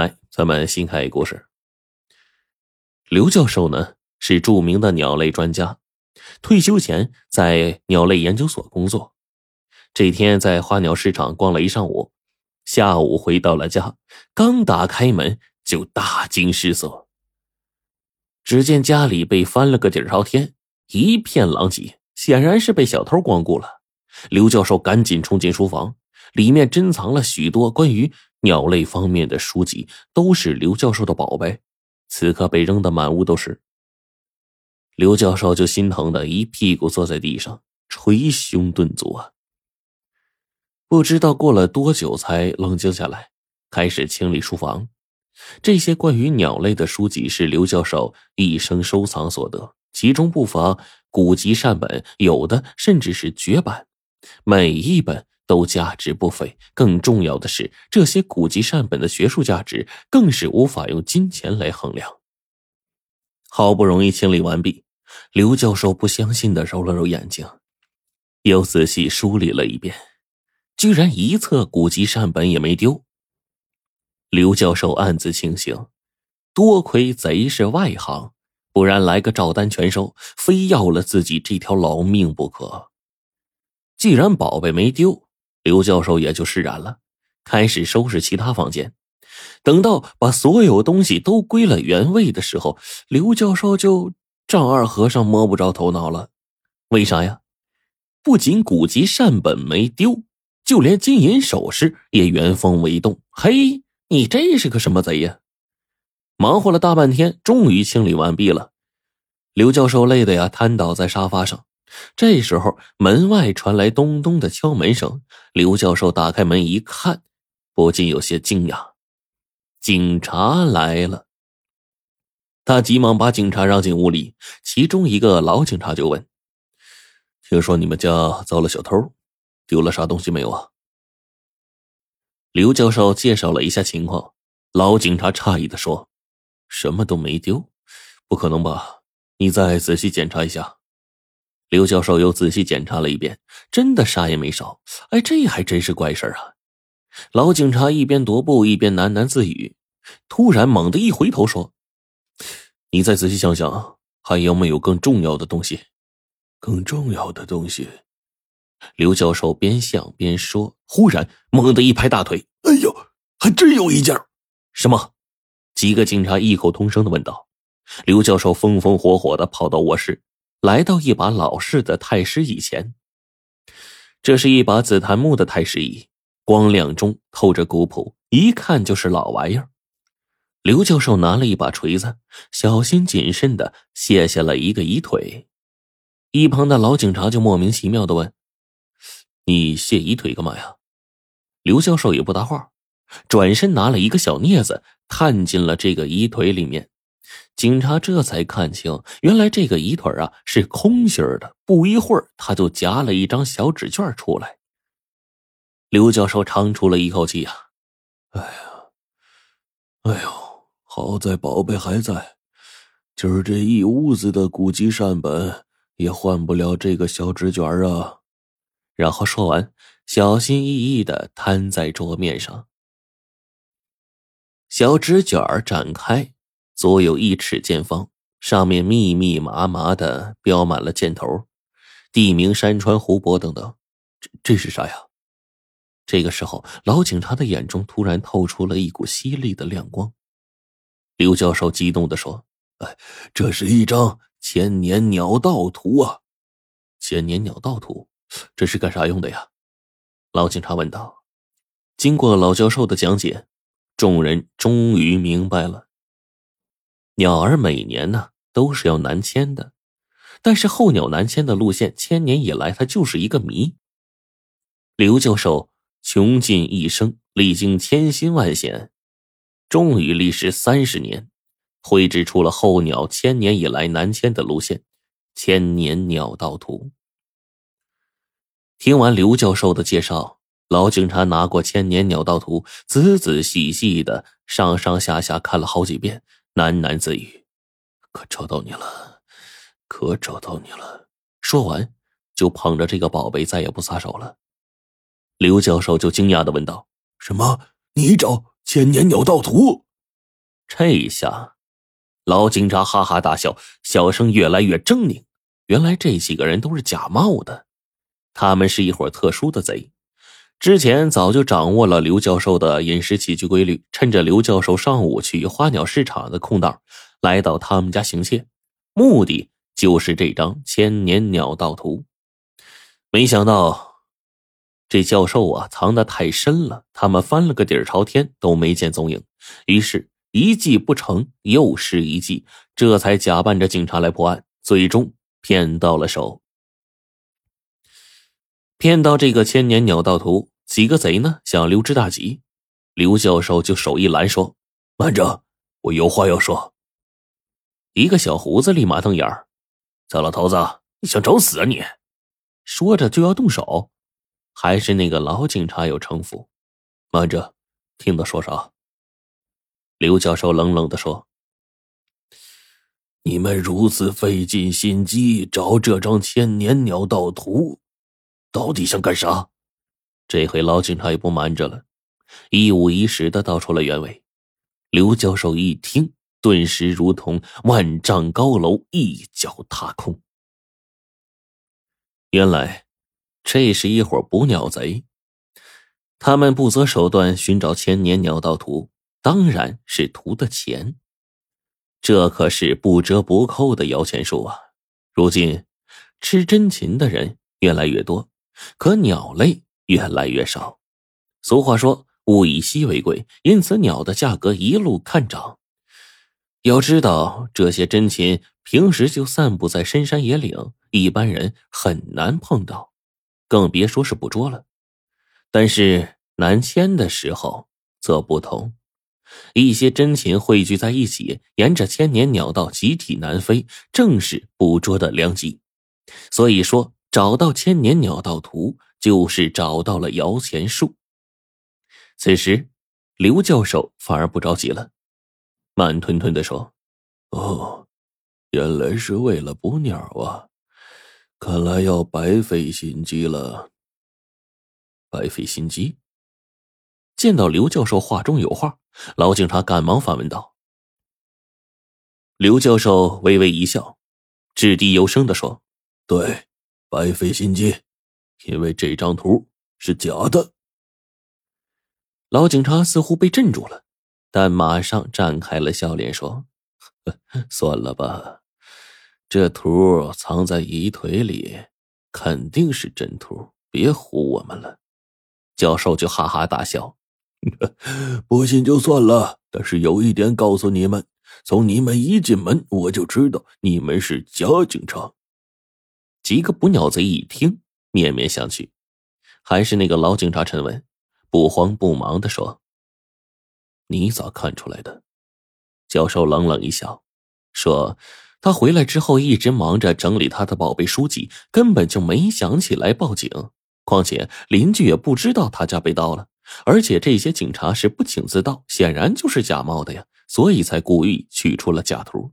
来，咱们新开一故事。刘教授呢是著名的鸟类专家，退休前在鸟类研究所工作。这天在花鸟市场逛了一上午，下午回到了家，刚打开门就大惊失色。只见家里被翻了个底朝天，一片狼藉，显然是被小偷光顾了。刘教授赶紧冲进书房，里面珍藏了许多关于鸟类方面的书籍，都是刘教授的宝贝，此刻被扔得满屋都是。刘教授就心疼的一屁股坐在地上，捶胸顿足啊。不知道过了多久才冷静下来，开始清理书房。这些关于鸟类的书籍是刘教授一生收藏所得，其中不乏古籍善本，有的甚至是绝版。每一本都价值不菲，更重要的是，这些古籍善本的学术价值更是无法用金钱来衡量。好不容易清理完毕，刘教授不相信的揉了揉眼睛，又仔细梳理了一遍，居然一册古籍善本也没丢。刘教授暗自庆幸，多亏贼是外行，不然来个照单全收，非要了自己这条老命不可。既然宝贝没丢，刘教授也就释然了，开始收拾其他房间。等到把所有东西都归了原位的时候，刘教授就丈二和尚摸不着头脑了。为啥呀？不仅古籍善本没丢，就连金银首饰也原封未动。嘿，你这是个什么贼呀？忙活了大半天，终于清理完毕了。刘教授累得呀，瘫倒在沙发上。这时候，门外传来咚咚的敲门声。刘教授打开门一看，不禁有些惊讶：警察来了。他急忙把警察让进屋里，其中一个老警察就问：“听说你们家遭了小偷，丢了啥东西没有啊？”刘教授介绍了一下情况，老警察诧异的说：“什么都没丢，不可能吧？你再仔细检查一下。”刘教授又仔细检查了一遍，真的啥也没少。哎，这还真是怪事啊！老警察一边踱步一边喃喃自语，突然猛地一回头说：“你再仔细想想，还有没有更重要的东西？更重要的东西？”刘教授边想边说，忽然猛地一拍大腿：“哎呦，还真有一件！”什么？几个警察异口同声的问道。刘教授风风火火的跑到卧室。来到一把老式的太师椅前，这是一把紫檀木的太师椅，光亮中透着古朴，一看就是老玩意儿。刘教授拿了一把锤子，小心谨慎的卸下了一个椅腿。一旁的老警察就莫名其妙的问：“你卸椅腿干嘛呀？”刘教授也不搭话，转身拿了一个小镊子，探进了这个椅腿里面。警察这才看清，原来这个椅腿啊是空心的。不一会儿，他就夹了一张小纸卷出来。刘教授长出了一口气呀：“哎呀，哎呦，好在宝贝还在，今儿这一屋子的古籍善本也换不了这个小纸卷啊。”然后说完，小心翼翼的摊在桌面上。小纸卷展开。足有一尺见方，上面密密麻麻的标满了箭头，地名、山川、湖泊等等。这这是啥呀？这个时候，老警察的眼中突然透出了一股犀利的亮光。刘教授激动的说：“哎，这是一张千年鸟道图啊！千年鸟道图，这是干啥用的呀？”老警察问道。经过老教授的讲解，众人终于明白了。鸟儿每年呢都是要南迁的，但是候鸟南迁的路线千年以来它就是一个谜。刘教授穷尽一生，历经千辛万险，终于历时三十年，绘制出了候鸟千年以来南迁的路线《千年鸟道图》。听完刘教授的介绍，老警察拿过《千年鸟道图》，仔仔细细的上上下下看了好几遍。喃喃自语：“可找到你了，可找到你了。”说完，就捧着这个宝贝，再也不撒手了。刘教授就惊讶的问道：“什么？你找千年鸟道图？这一下，老警察哈哈大笑，笑声越来越狰狞。原来这几个人都是假冒的，他们是一伙特殊的贼。之前早就掌握了刘教授的饮食起居规律，趁着刘教授上午去花鸟市场的空档，来到他们家行窃，目的就是这张千年鸟道图。没想到，这教授啊藏得太深了，他们翻了个底儿朝天都没见踪影。于是，一计不成又是一计，这才假扮着警察来破案，最终骗到了手。骗到这个千年鸟道图，几个贼呢想溜之大吉，刘教授就手一拦说：“慢着，我有话要说。”一个小胡子立马瞪眼儿：“糟老头子，你想找死啊你！”说着就要动手，还是那个老警察有城府。慢着，听他说啥？刘教授冷冷的说：“你们如此费尽心机找这张千年鸟道图。”到底想干啥？这回老警察也不瞒着了，一五一十的道出了原委。刘教授一听，顿时如同万丈高楼一脚踏空。原来，这是一伙捕鸟贼，他们不择手段寻找千年鸟道图，当然是图的钱。这可是不折不扣的摇钱树啊！如今，吃真情的人越来越多。可鸟类越来越少，俗话说“物以稀为贵”，因此鸟的价格一路看涨。要知道，这些珍禽平时就散布在深山野岭，一般人很难碰到，更别说是捕捉了。但是南迁的时候则不同，一些珍禽汇聚在一起，沿着千年鸟道集体南飞，正是捕捉的良机。所以说。找到千年鸟道图，就是找到了摇钱树。此时，刘教授反而不着急了，慢吞吞的说：“哦，原来是为了捕鸟啊！看来要白费心机了。白费心机。”见到刘教授话中有话，老警察赶忙反问道：“刘教授微微一笑，掷地有声的说：‘对。’”白费心机，因为这张图是假的。老警察似乎被镇住了，但马上绽开了笑脸，说：“算了吧，这图藏在遗腿里，肯定是真图，别唬我们了。”教授就哈哈大笑：“ 不信就算了，但是有一点告诉你们，从你们一进门，我就知道你们是假警察。”几个捕鸟贼一听，面面相觑，还是那个老警察沉稳、不慌不忙的说：“你咋看出来的？”教授冷冷一笑，说：“他回来之后一直忙着整理他的宝贝书籍，根本就没想起来报警。况且邻居也不知道他家被盗了，而且这些警察是不请自到，显然就是假冒的呀，所以才故意取出了假图。”